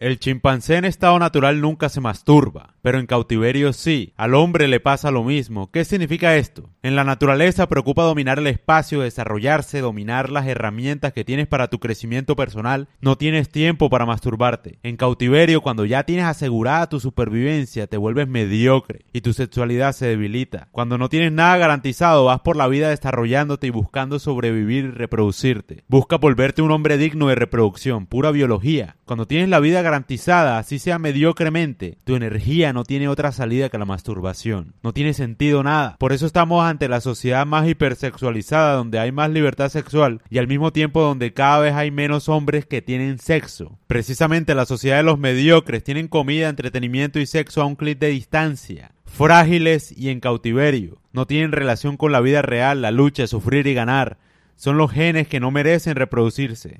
El chimpancé en estado natural nunca se masturba, pero en cautiverio sí. Al hombre le pasa lo mismo. ¿Qué significa esto? En la naturaleza preocupa dominar el espacio, desarrollarse, dominar las herramientas que tienes para tu crecimiento personal. No tienes tiempo para masturbarte. En cautiverio, cuando ya tienes asegurada tu supervivencia, te vuelves mediocre y tu sexualidad se debilita. Cuando no tienes nada garantizado, vas por la vida desarrollándote y buscando sobrevivir y reproducirte. Busca volverte un hombre digno de reproducción, pura biología. Cuando tienes la vida garantizada, así sea mediocremente, tu energía no tiene otra salida que la masturbación. No tiene sentido nada. Por eso estamos ante la sociedad más hipersexualizada, donde hay más libertad sexual y al mismo tiempo donde cada vez hay menos hombres que tienen sexo. Precisamente la sociedad de los mediocres tienen comida, entretenimiento y sexo a un clic de distancia frágiles y en cautiverio. No tienen relación con la vida real, la lucha, sufrir y ganar. Son los genes que no merecen reproducirse.